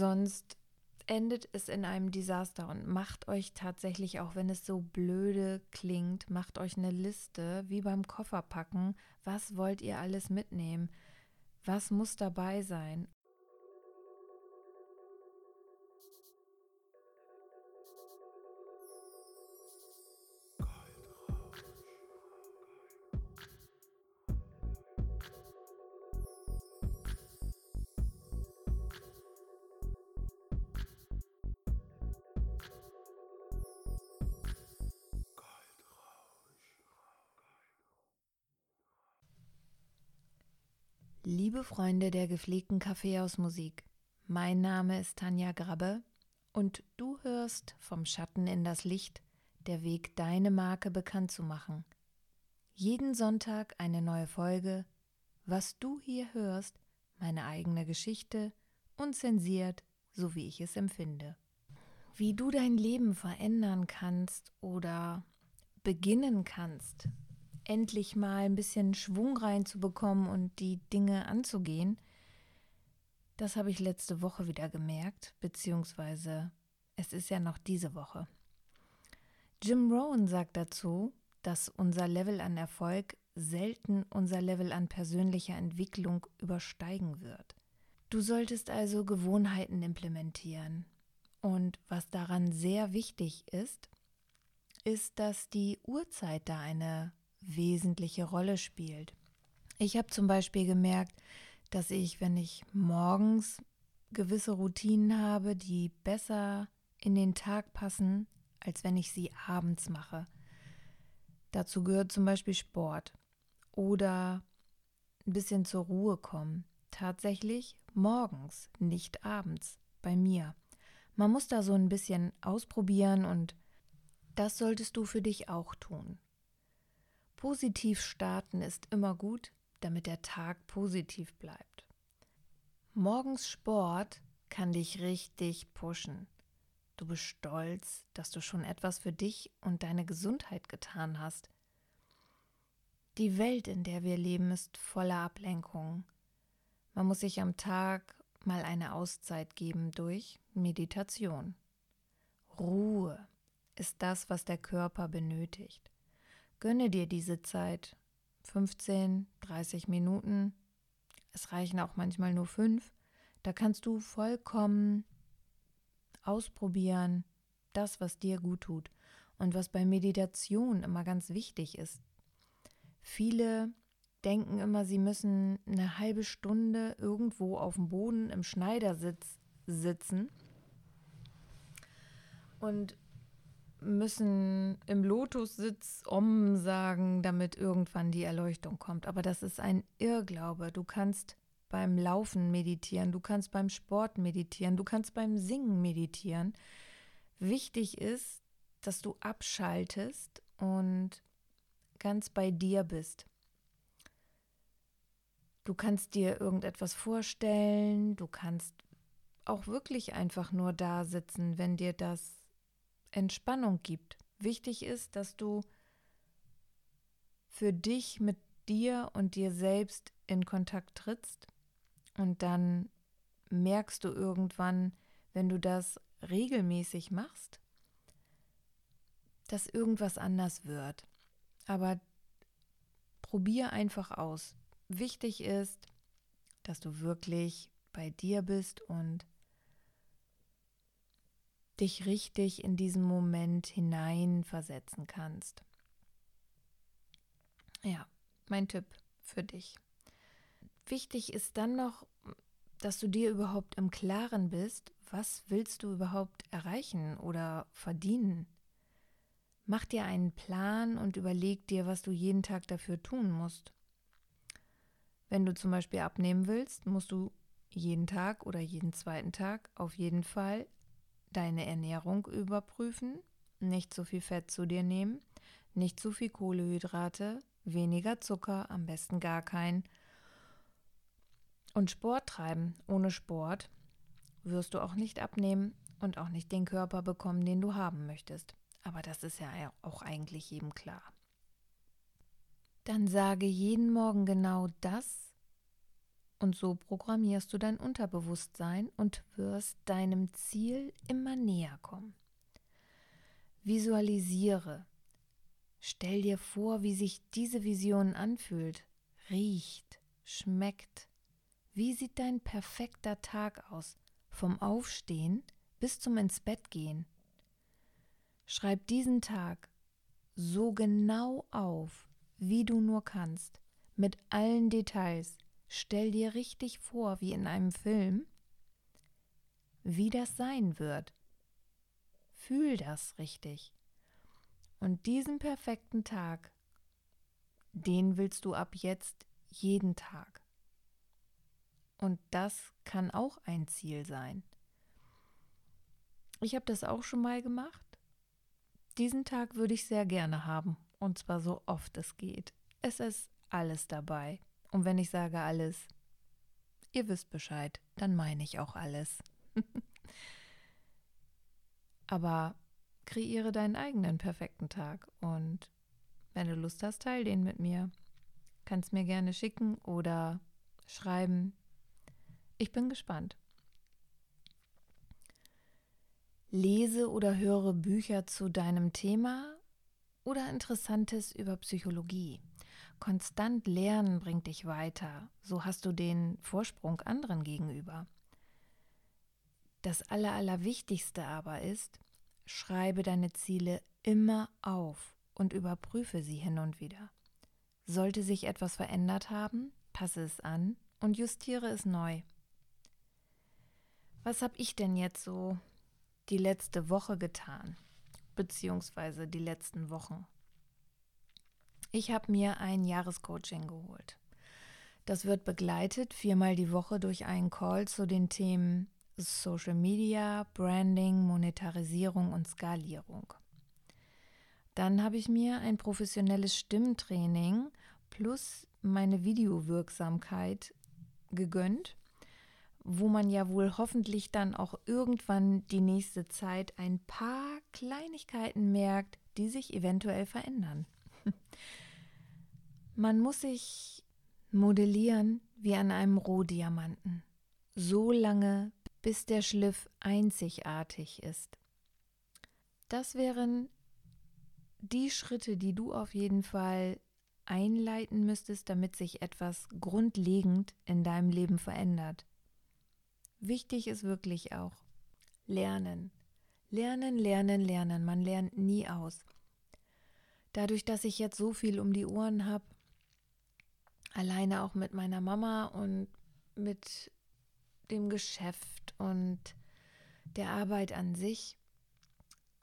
Sonst endet es in einem Desaster und macht euch tatsächlich, auch wenn es so blöde klingt, macht euch eine Liste, wie beim Kofferpacken, was wollt ihr alles mitnehmen, was muss dabei sein Liebe Freunde der gepflegten Kaffeehausmusik, mein Name ist Tanja Grabbe und du hörst vom Schatten in das Licht, der Weg, deine Marke bekannt zu machen. Jeden Sonntag eine neue Folge, was du hier hörst, meine eigene Geschichte, unzensiert, so wie ich es empfinde. Wie du dein Leben verändern kannst oder beginnen kannst, endlich mal ein bisschen Schwung reinzubekommen und die Dinge anzugehen. Das habe ich letzte Woche wieder gemerkt, beziehungsweise es ist ja noch diese Woche. Jim Rohn sagt dazu, dass unser Level an Erfolg selten unser Level an persönlicher Entwicklung übersteigen wird. Du solltest also Gewohnheiten implementieren. Und was daran sehr wichtig ist, ist, dass die Uhrzeit da eine wesentliche Rolle spielt. Ich habe zum Beispiel gemerkt, dass ich, wenn ich morgens gewisse Routinen habe, die besser in den Tag passen, als wenn ich sie abends mache. Dazu gehört zum Beispiel Sport oder ein bisschen zur Ruhe kommen. Tatsächlich morgens, nicht abends, bei mir. Man muss da so ein bisschen ausprobieren und das solltest du für dich auch tun. Positiv starten ist immer gut, damit der Tag positiv bleibt. Morgens Sport kann dich richtig pushen. Du bist stolz, dass du schon etwas für dich und deine Gesundheit getan hast. Die Welt, in der wir leben, ist voller Ablenkungen. Man muss sich am Tag mal eine Auszeit geben durch Meditation. Ruhe ist das, was der Körper benötigt. Gönne dir diese Zeit. 15, 30 Minuten. Es reichen auch manchmal nur fünf. Da kannst du vollkommen ausprobieren, das, was dir gut tut. Und was bei Meditation immer ganz wichtig ist. Viele denken immer, sie müssen eine halbe Stunde irgendwo auf dem Boden im Schneidersitz sitzen. Und müssen im Lotussitz Om sagen, damit irgendwann die Erleuchtung kommt. Aber das ist ein Irrglaube. Du kannst beim Laufen meditieren, du kannst beim Sport meditieren, du kannst beim Singen meditieren. Wichtig ist, dass du abschaltest und ganz bei dir bist. Du kannst dir irgendetwas vorstellen, du kannst auch wirklich einfach nur da sitzen, wenn dir das Entspannung gibt. Wichtig ist, dass du für dich mit dir und dir selbst in Kontakt trittst und dann merkst du irgendwann, wenn du das regelmäßig machst, dass irgendwas anders wird. Aber probier einfach aus. Wichtig ist, dass du wirklich bei dir bist und dich richtig in diesen Moment hineinversetzen kannst. Ja, mein Tipp für dich. Wichtig ist dann noch, dass du dir überhaupt im Klaren bist, was willst du überhaupt erreichen oder verdienen. Mach dir einen Plan und überleg dir, was du jeden Tag dafür tun musst. Wenn du zum Beispiel abnehmen willst, musst du jeden Tag oder jeden zweiten Tag auf jeden Fall deine Ernährung überprüfen, nicht zu viel Fett zu dir nehmen, nicht zu viel Kohlehydrate, weniger Zucker, am besten gar kein. Und Sport treiben. Ohne Sport wirst du auch nicht abnehmen und auch nicht den Körper bekommen, den du haben möchtest. Aber das ist ja auch eigentlich jedem klar. Dann sage jeden Morgen genau das, Und so programmierst du dein Unterbewusstsein und wirst deinem Ziel immer näher kommen. Visualisiere. Stell dir vor, wie sich diese Vision anfühlt, riecht, schmeckt. Wie sieht dein perfekter Tag aus? Vom Aufstehen bis zum ins Bett gehen. Schreib diesen Tag so genau auf, wie du nur kannst, mit allen Details. Stell dir richtig vor, wie in einem Film, wie das sein wird. Fühl das richtig. Und diesen perfekten Tag, den willst du ab jetzt jeden Tag. Und das kann auch ein Ziel sein. Ich habe das auch schon mal gemacht. Diesen Tag würde ich sehr gerne haben, und zwar so oft es geht. Es ist alles dabei. Und wenn ich sage alles, ihr wisst Bescheid, dann meine ich auch alles. Aber kreiere deinen eigenen perfekten Tag und wenn du Lust hast, teil den mit mir. Kannst mir gerne schicken oder schreiben. Ich bin gespannt. Lese oder höre Bücher zu deinem Thema oder Interessantes über Psychologie. Konstant lernen bringt dich weiter, so hast du den Vorsprung anderen gegenüber. Das Allerwichtigste aber ist, schreibe deine Ziele immer auf und überprüfe sie hin und wieder. Sollte sich etwas verändert haben, passe es an und justiere es neu. Was habe ich denn jetzt so die letzte Woche getan, beziehungsweise die letzten Wochen. Ich habe mir ein Jahrescoaching geholt. Das wird begleitet viermal die Woche durch einen Call zu den Themen Social Media, Branding, Monetarisierung und Skalierung. Dann habe ich mir ein professionelles Stimmtraining plus meine Videowirksamkeit gegönnt wo man ja wohl hoffentlich dann auch irgendwann die nächste Zeit ein paar Kleinigkeiten merkt, die sich eventuell verändern. Man muss sich modellieren wie an einem Rohdiamanten, so lange, bis der Schliff einzigartig ist. Das wären die Schritte, die du auf jeden Fall einleiten müsstest, damit sich etwas grundlegend in deinem Leben verändert. Wichtig ist wirklich auch Lernen. Lernen, lernen, lernen. Man lernt nie aus. Dadurch, dass ich jetzt so viel um die Ohren habe, alleine auch mit meiner Mama und mit dem Geschäft und der Arbeit an sich,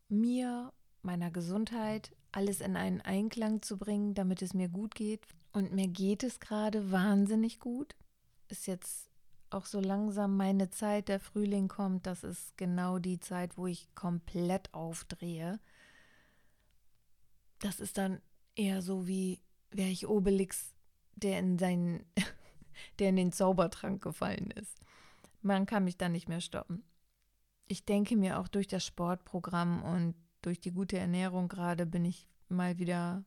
mir, meiner Gesundheit, alles in einen Einklang zu bringen, damit es mir gut geht. Und mir geht es gerade wahnsinnig gut. Ist jetzt auch so langsam meine Zeit, der Frühling kommt, das ist genau die Zeit, wo ich komplett aufdrehe. Das ist dann eher so wie wäre ich Obelix, der in seinen, der in den Zaubertrank gefallen ist. Man kann mich dann nicht mehr stoppen. Ich denke mir auch durch das Sportprogramm und durch die gute Ernährung gerade bin ich mal wieder,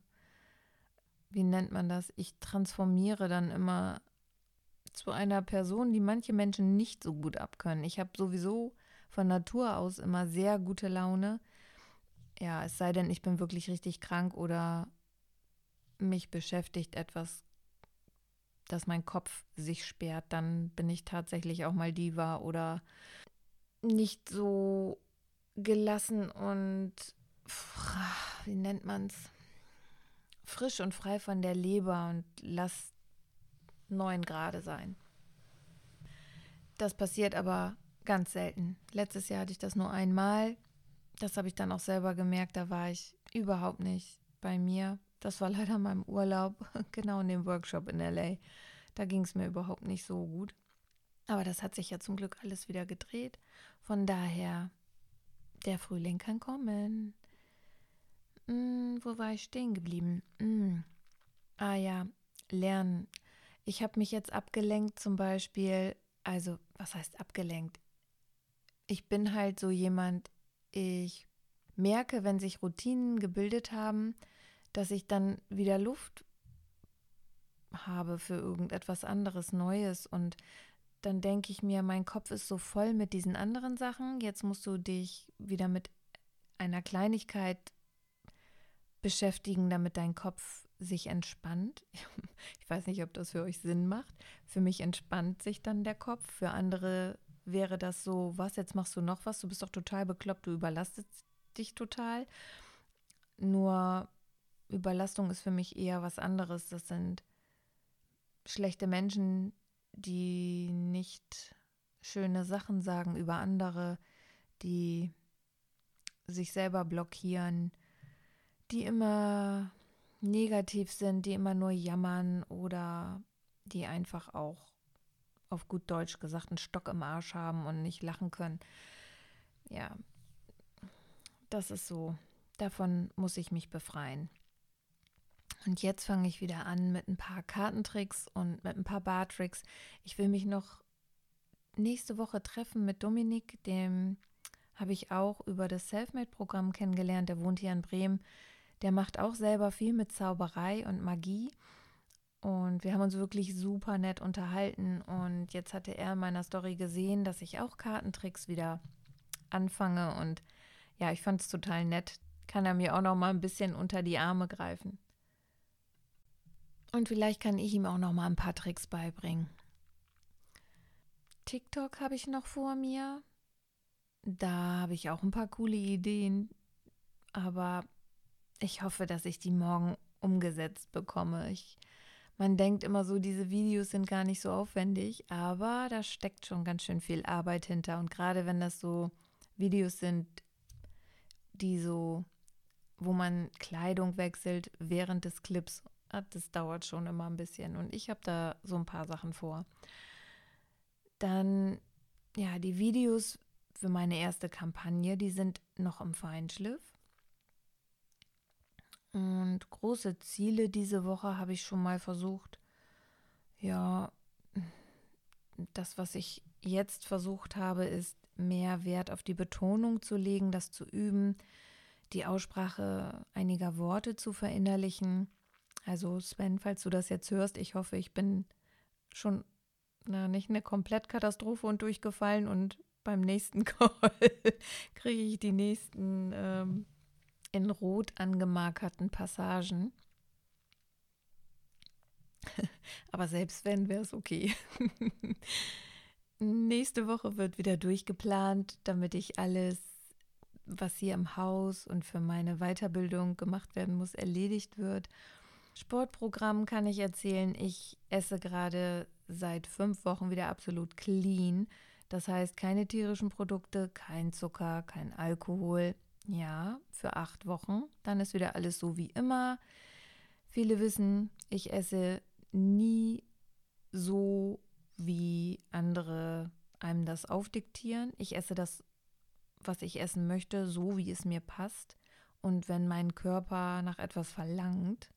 wie nennt man das? Ich transformiere dann immer zu einer Person, die manche Menschen nicht so gut abkönnen. Ich habe sowieso von Natur aus immer sehr gute Laune. Ja, es sei denn, ich bin wirklich richtig krank oder mich beschäftigt etwas, dass mein Kopf sich sperrt, dann bin ich tatsächlich auch mal Diva oder nicht so gelassen und wie nennt man es? Frisch und frei von der Leber und lass 9 Grad sein. Das passiert aber ganz selten. Letztes Jahr hatte ich das nur einmal. Das habe ich dann auch selber gemerkt. Da war ich überhaupt nicht bei mir. Das war leider meinem Urlaub, genau in dem Workshop in LA. Da ging es mir überhaupt nicht so gut. Aber das hat sich ja zum Glück alles wieder gedreht. Von daher, der Frühling kann kommen. Hm, wo war ich stehen geblieben? Hm. Ah ja, lernen. Ich habe mich jetzt abgelenkt, zum Beispiel, also was heißt abgelenkt? Ich bin halt so jemand, ich merke, wenn sich Routinen gebildet haben, dass ich dann wieder Luft habe für irgendetwas anderes Neues und dann denke ich mir, mein Kopf ist so voll mit diesen anderen Sachen. Jetzt musst du dich wieder mit einer Kleinigkeit beschäftigen, damit dein Kopf sich entspannt. Ich weiß nicht, ob das für euch Sinn macht. Für mich entspannt sich dann der Kopf. Für andere wäre das so, was, jetzt machst du noch was, du bist doch total bekloppt, du überlastest dich total. Nur Überlastung ist für mich eher was anderes. Das sind schlechte Menschen, die nicht schöne Sachen sagen über andere, die sich selber blockieren, die immer negativ sind, die immer nur jammern oder die einfach auch auf gut Deutsch gesagt einen Stock im Arsch haben und nicht lachen können. Ja, das ist so. Davon muss ich mich befreien. Und jetzt fange ich wieder an mit ein paar Kartentricks und mit ein paar Bartricks. Ich will mich noch nächste Woche treffen mit Dominik, dem habe ich auch über das Selfmade-Programm kennengelernt. Der wohnt hier in Bremen. Der macht auch selber viel mit Zauberei und Magie. Und wir haben uns wirklich super nett unterhalten. Und jetzt hatte er in meiner Story gesehen, dass ich auch Kartentricks wieder anfange. Und ja, ich fand es total nett. Kann er mir auch noch mal ein bisschen unter die Arme greifen. Und vielleicht kann ich ihm auch noch mal ein paar Tricks beibringen. TikTok habe ich noch vor mir. Da habe ich auch ein paar coole Ideen. Aber ich hoffe, dass ich die morgen umgesetzt bekomme. Ich, man denkt immer so, diese Videos sind gar nicht so aufwendig, aber da steckt schon ganz schön viel Arbeit hinter. Und gerade wenn das so Videos sind, die so, wo man Kleidung wechselt während des Clips, das dauert schon immer ein bisschen. Und ich habe da so ein paar Sachen vor. Dann, ja, die Videos für meine erste Kampagne, die sind noch im Feinschliff. Und große Ziele diese Woche habe ich schon mal versucht. Ja, das, was ich jetzt versucht habe, ist mehr Wert auf die Betonung zu legen, das zu üben, die Aussprache einiger Worte zu verinnerlichen. Also Sven, falls du das jetzt hörst, ich hoffe, ich bin schon na, nicht eine Komplettkatastrophe und durchgefallen und beim nächsten Call kriege ich die nächsten ähm, in rot angemarkerten Passagen. Aber selbst wenn, wäre es okay. Nächste Woche wird wieder durchgeplant, damit ich alles, was hier im Haus und für meine Weiterbildung gemacht werden muss, erledigt wird. Sportprogramm kann ich erzählen. Ich esse gerade seit fünf Wochen wieder absolut clean. Das heißt, keine tierischen Produkte, kein Zucker, kein Alkohol, ja, für acht Wochen. Dann ist wieder alles so wie immer. Viele wissen, ich esse nie so, wie andere einem das aufdiktieren. Ich esse das, was ich essen möchte, so wie es mir passt. Und wenn mein Körper nach etwas verlangt,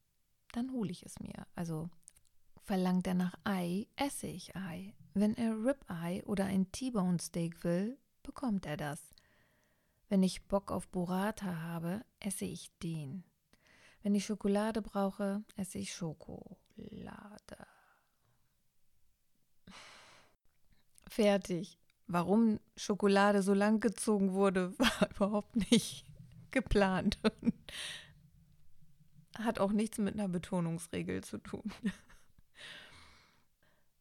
dann hole ich es mir. Also verlangt er nach Ei, esse ich Ei. Wenn er Ribeye oder ein T-Bone Steak will, bekommt er das. Wenn ich Bock auf Burrata habe, esse ich den. Wenn ich Schokolade brauche, esse ich Schokolade. Fertig. Warum Schokolade so lang gezogen wurde, war überhaupt nicht geplant. Hat auch nichts mit einer Betonungsregel zu tun.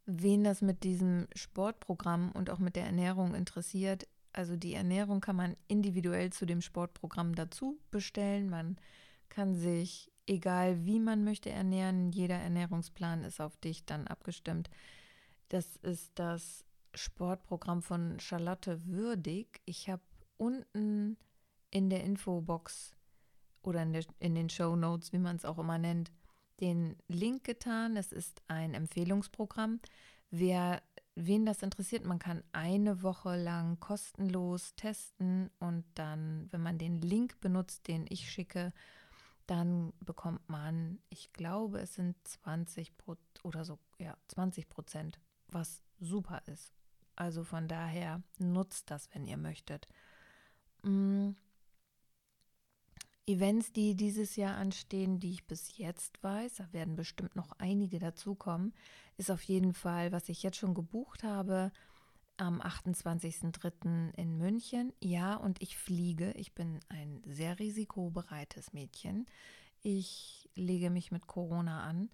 Wen das mit diesem Sportprogramm und auch mit der Ernährung interessiert, also die Ernährung kann man individuell zu dem Sportprogramm dazu bestellen. Man kann sich, egal wie man möchte, ernähren. Jeder Ernährungsplan ist auf dich dann abgestimmt. Das ist das Sportprogramm von Charlotte Würdig. Ich habe unten in der Infobox oder in, der, in den Show Notes, wie man es auch immer nennt, den Link getan. Es ist ein Empfehlungsprogramm. Wer wen das interessiert, man kann eine Woche lang kostenlos testen und dann, wenn man den Link benutzt, den ich schicke, dann bekommt man, ich glaube, es sind 20 Pro oder so, ja, 20 Prozent, was super ist. Also von daher nutzt das, wenn ihr möchtet. Mm. Events, die dieses Jahr anstehen, die ich bis jetzt weiß, da werden bestimmt noch einige dazukommen, ist auf jeden Fall, was ich jetzt schon gebucht habe, am 28.03. in München. Ja, und ich fliege. Ich bin ein sehr risikobereites Mädchen. Ich lege mich mit Corona an.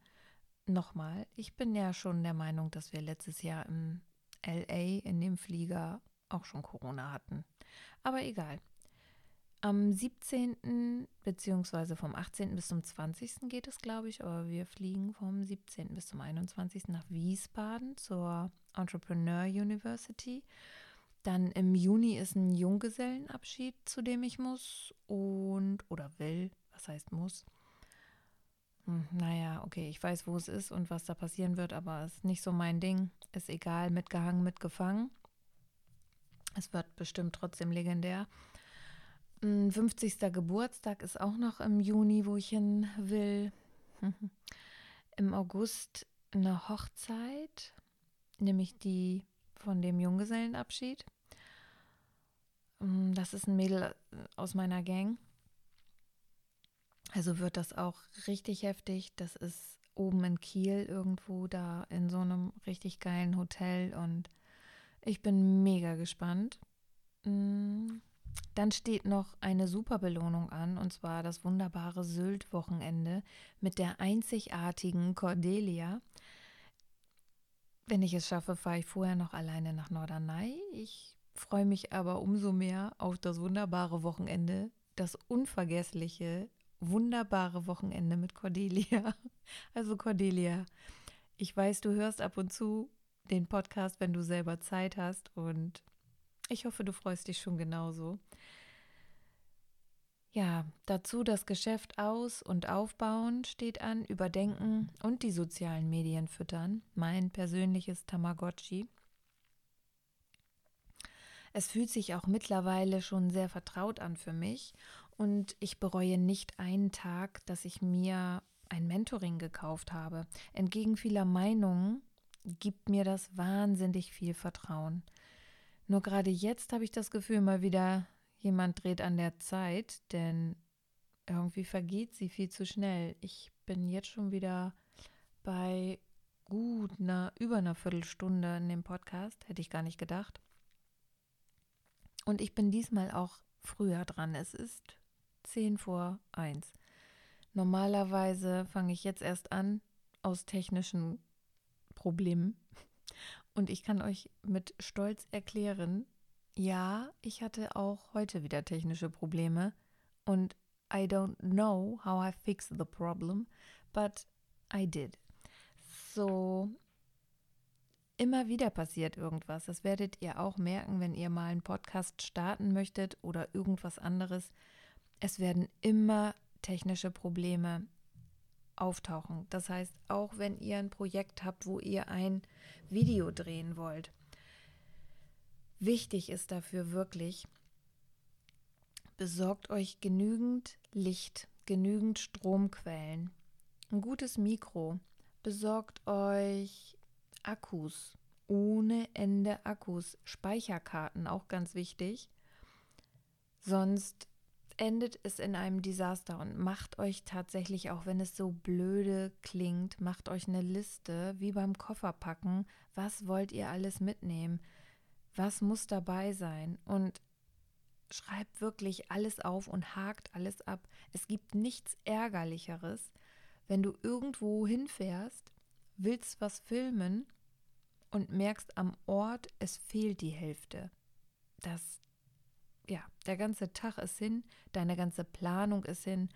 Nochmal, ich bin ja schon der Meinung, dass wir letztes Jahr im LA in dem Flieger auch schon Corona hatten. Aber egal. Am 17. beziehungsweise vom 18. bis zum 20. geht es, glaube ich, aber wir fliegen vom 17. bis zum 21. nach Wiesbaden zur Entrepreneur University. Dann im Juni ist ein Junggesellenabschied, zu dem ich muss und oder will, was heißt muss. Hm, naja, okay, ich weiß, wo es ist und was da passieren wird, aber es ist nicht so mein Ding. Ist egal, mitgehangen, mitgefangen. Es wird bestimmt trotzdem legendär. 50. Geburtstag ist auch noch im Juni, wo ich hin will. Im August eine Hochzeit, nämlich die von dem Junggesellenabschied. Mm, das ist ein Mädel aus meiner Gang. Also wird das auch richtig heftig. Das ist oben in Kiel irgendwo da in so einem richtig geilen Hotel und ich bin mega gespannt. Mm, dann steht noch eine super Belohnung an, und zwar das wunderbare Sylt-Wochenende mit der einzigartigen Cordelia. Wenn ich es schaffe, fahre ich vorher noch alleine nach Norderney. Ich freue mich aber umso mehr auf das wunderbare Wochenende, das unvergessliche, wunderbare Wochenende mit Cordelia. Also Cordelia, ich weiß, du hörst ab und zu den Podcast, wenn du selber Zeit hast und ich hoffe, du freust dich schon genauso. Ja, dazu das Geschäft aus- und aufbauen steht an, überdenken und die sozialen Medien füttern. Mein persönliches Tamagotchi. Es fühlt sich auch mittlerweile schon sehr vertraut an für mich und ich bereue nicht einen Tag, dass ich mir ein Mentoring gekauft habe. Entgegen vieler Meinungen gibt mir das wahnsinnig viel Vertrauen. Nur gerade jetzt habe ich das Gefühl, mal wieder jemand dreht an der Zeit, denn irgendwie vergeht sie viel zu schnell. Ich bin jetzt schon wieder bei gut einer, über einer Viertelstunde in dem Podcast, hätte ich gar nicht gedacht. Und ich bin diesmal auch früher dran. Es ist zehn vor eins. Normalerweise fange ich jetzt erst an aus technischen Problemen und ich kann euch mit Stolz erklären, ja, ich hatte auch heute wieder technische Probleme und I don't know how I fixed the problem, but I did. So, immer wieder passiert irgendwas. Das werdet ihr auch merken, wenn ihr mal einen Podcast starten möchtet oder irgendwas anderes. Es werden immer technische Probleme auftauchen. Das heißt, auch wenn ihr ein Projekt habt, wo ihr ein Video drehen wollt, wichtig ist dafür wirklich, besorgt euch genügend Licht, genügend Stromquellen, ein gutes Mikro, besorgt euch Akkus, ohne Ende Akkus, Speicherkarten, auch ganz wichtig. Sonst endet es in einem Desaster und macht euch tatsächlich, auch wenn es so blöde klingt, macht euch eine Liste, wie beim Kofferpacken, was wollt ihr alles mitnehmen, was muss dabei sein und schreibt wirklich alles auf und hakt alles ab. Es gibt nichts Ärgerlicheres, wenn du irgendwo hinfährst, willst was filmen und merkst am Ort, es fehlt die Hälfte. Das ja, der ganze Tag ist hin, deine ganze Planung ist hin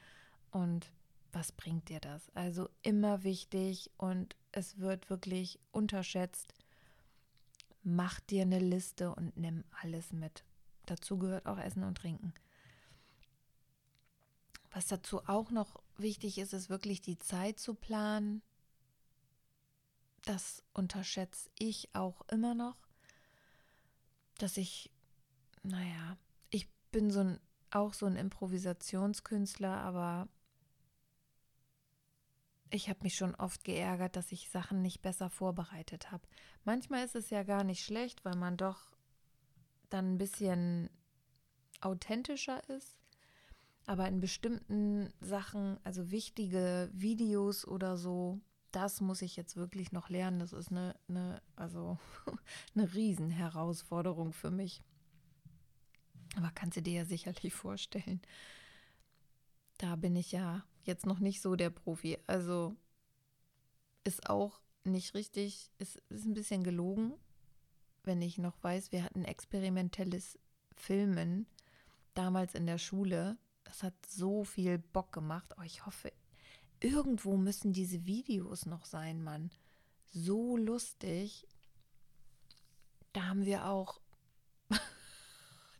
und was bringt dir das? Also immer wichtig und es wird wirklich unterschätzt. Mach dir eine Liste und nimm alles mit. Dazu gehört auch Essen und Trinken. Was dazu auch noch wichtig ist, ist wirklich die Zeit zu planen. Das unterschätze ich auch immer noch, dass ich, naja, bin so ein, auch so ein Improvisationskünstler, aber ich habe mich schon oft geärgert, dass ich Sachen nicht besser vorbereitet habe. Manchmal ist es ja gar nicht schlecht, weil man doch dann ein bisschen authentischer ist. Aber in bestimmten Sachen, also wichtige Videos oder so, das muss ich jetzt wirklich noch lernen. Das ist eine, eine also eine Riesenherausforderung für mich. Aber kannst du dir ja sicherlich vorstellen. Da bin ich ja jetzt noch nicht so der Profi. Also ist auch nicht richtig, ist, ist ein bisschen gelogen, wenn ich noch weiß, wir hatten experimentelles Filmen damals in der Schule. Das hat so viel Bock gemacht. Oh, ich hoffe, irgendwo müssen diese Videos noch sein, Mann. So lustig. Da haben wir auch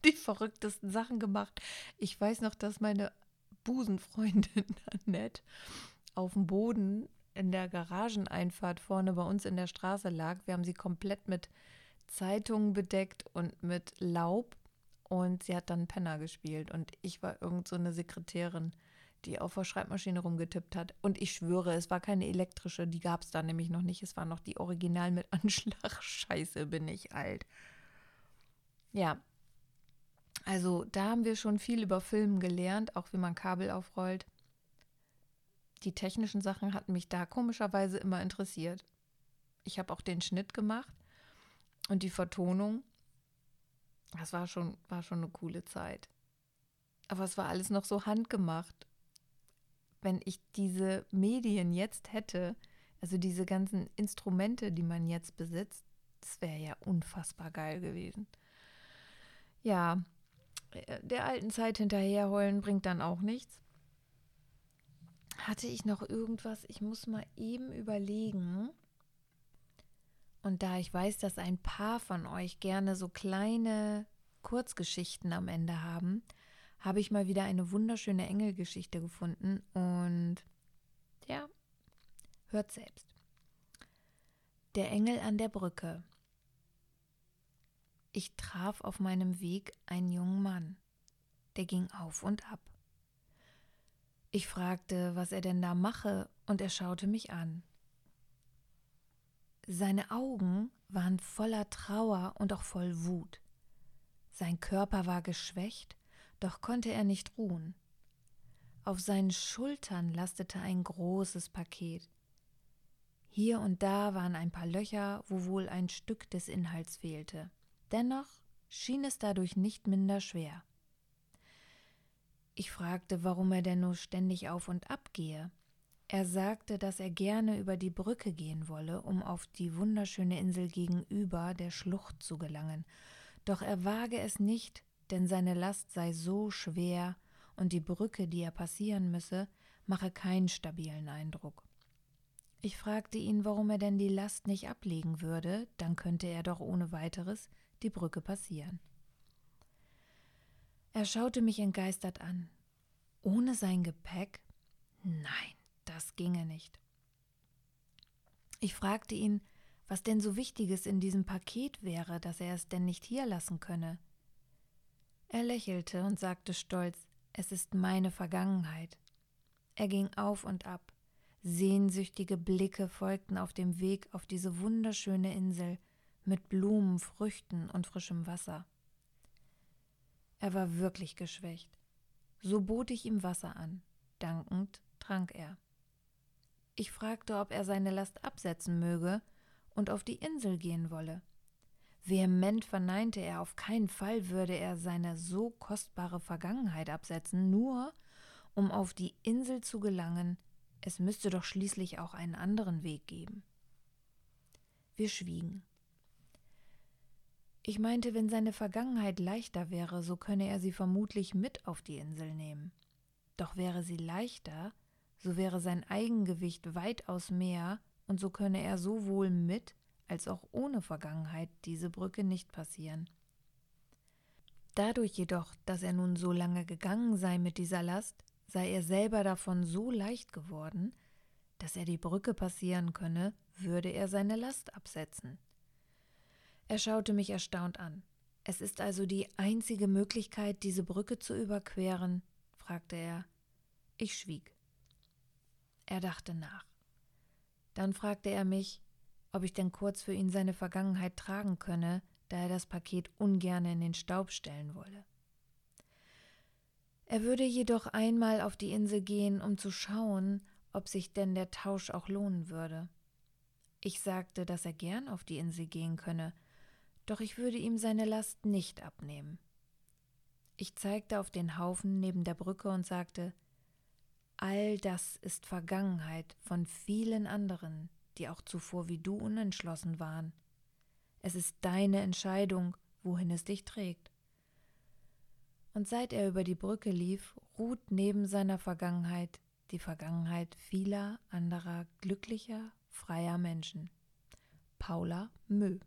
die verrücktesten Sachen gemacht. Ich weiß noch, dass meine Busenfreundin Annette auf dem Boden in der Garageneinfahrt vorne bei uns in der Straße lag. Wir haben sie komplett mit Zeitungen bedeckt und mit Laub und sie hat dann Penner gespielt und ich war irgend so eine Sekretärin, die auf der Schreibmaschine rumgetippt hat. Und ich schwöre, es war keine elektrische, die gab es da nämlich noch nicht. Es war noch die Original mit Anschlag. Scheiße, bin ich alt. Ja, also da haben wir schon viel über Filmen gelernt, auch wie man Kabel aufrollt. Die technischen Sachen hatten mich da komischerweise immer interessiert. Ich habe auch den Schnitt gemacht und die Vertonung. Das war schon, war schon eine coole Zeit. Aber es war alles noch so handgemacht. Wenn ich diese Medien jetzt hätte, also diese ganzen Instrumente, die man jetzt besitzt, das wäre ja unfassbar geil gewesen. Ja, der alten Zeit hinterherheulen bringt dann auch nichts. Hatte ich noch irgendwas? Ich muss mal eben überlegen. Und da ich weiß, dass ein paar von euch gerne so kleine Kurzgeschichten am Ende haben, habe ich mal wieder eine wunderschöne Engelgeschichte gefunden und ja, hört selbst. Der Engel an der Brücke. Ich traf auf meinem Weg einen jungen Mann, der ging auf und ab. Ich fragte, was er denn da mache, und er schaute mich an. Seine Augen waren voller Trauer und auch voll Wut. Sein Körper war geschwächt, doch konnte er nicht ruhen. Auf seinen Schultern lastete ein großes Paket. Hier und da waren ein paar Löcher, wo wohl ein Stück des Inhalts fehlte. Dennoch schien es dadurch nicht minder schwer. Ich fragte, warum er denn nur ständig auf und ab gehe. Er sagte, dass er gerne über die Brücke gehen wolle, um auf die wunderschöne Insel gegenüber der Schlucht zu gelangen. Doch er wage es nicht, denn seine Last sei so schwer und die Brücke, die er passieren müsse, mache keinen stabilen Eindruck. Ich fragte ihn, warum er denn die Last nicht ablegen würde, dann könnte er doch ohne weiteres die Brücke passieren. Er schaute mich entgeistert an. Ohne sein Gepäck? Nein, das ginge nicht. Ich fragte ihn, was denn so Wichtiges in diesem Paket wäre, dass er es denn nicht hier lassen könne. Er lächelte und sagte stolz, es ist meine Vergangenheit. Er ging auf und ab. Sehnsüchtige Blicke folgten auf dem Weg auf diese wunderschöne Insel, mit Blumen, Früchten und frischem Wasser. Er war wirklich geschwächt. So bot ich ihm Wasser an. Dankend trank er. Ich fragte, ob er seine Last absetzen möge und auf die Insel gehen wolle. Vehement verneinte er, auf keinen Fall würde er seine so kostbare Vergangenheit absetzen, nur um auf die Insel zu gelangen, es müsste doch schließlich auch einen anderen Weg geben. Wir schwiegen. Ich meinte, wenn seine Vergangenheit leichter wäre, so könne er sie vermutlich mit auf die Insel nehmen. Doch wäre sie leichter, so wäre sein Eigengewicht weitaus mehr, und so könne er sowohl mit als auch ohne Vergangenheit diese Brücke nicht passieren. Dadurch jedoch, dass er nun so lange gegangen sei mit dieser Last, sei er selber davon so leicht geworden, dass er die Brücke passieren könne, würde er seine Last absetzen. Er schaute mich erstaunt an. Es ist also die einzige Möglichkeit, diese Brücke zu überqueren? fragte er. Ich schwieg. Er dachte nach. Dann fragte er mich, ob ich denn kurz für ihn seine Vergangenheit tragen könne, da er das Paket ungern in den Staub stellen wolle. Er würde jedoch einmal auf die Insel gehen, um zu schauen, ob sich denn der Tausch auch lohnen würde. Ich sagte, dass er gern auf die Insel gehen könne, doch ich würde ihm seine Last nicht abnehmen. Ich zeigte auf den Haufen neben der Brücke und sagte, all das ist Vergangenheit von vielen anderen, die auch zuvor wie du unentschlossen waren. Es ist deine Entscheidung, wohin es dich trägt. Und seit er über die Brücke lief, ruht neben seiner Vergangenheit die Vergangenheit vieler anderer glücklicher, freier Menschen. Paula Mö.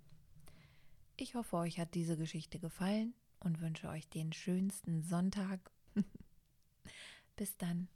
Ich hoffe, euch hat diese Geschichte gefallen und wünsche euch den schönsten Sonntag. Bis dann.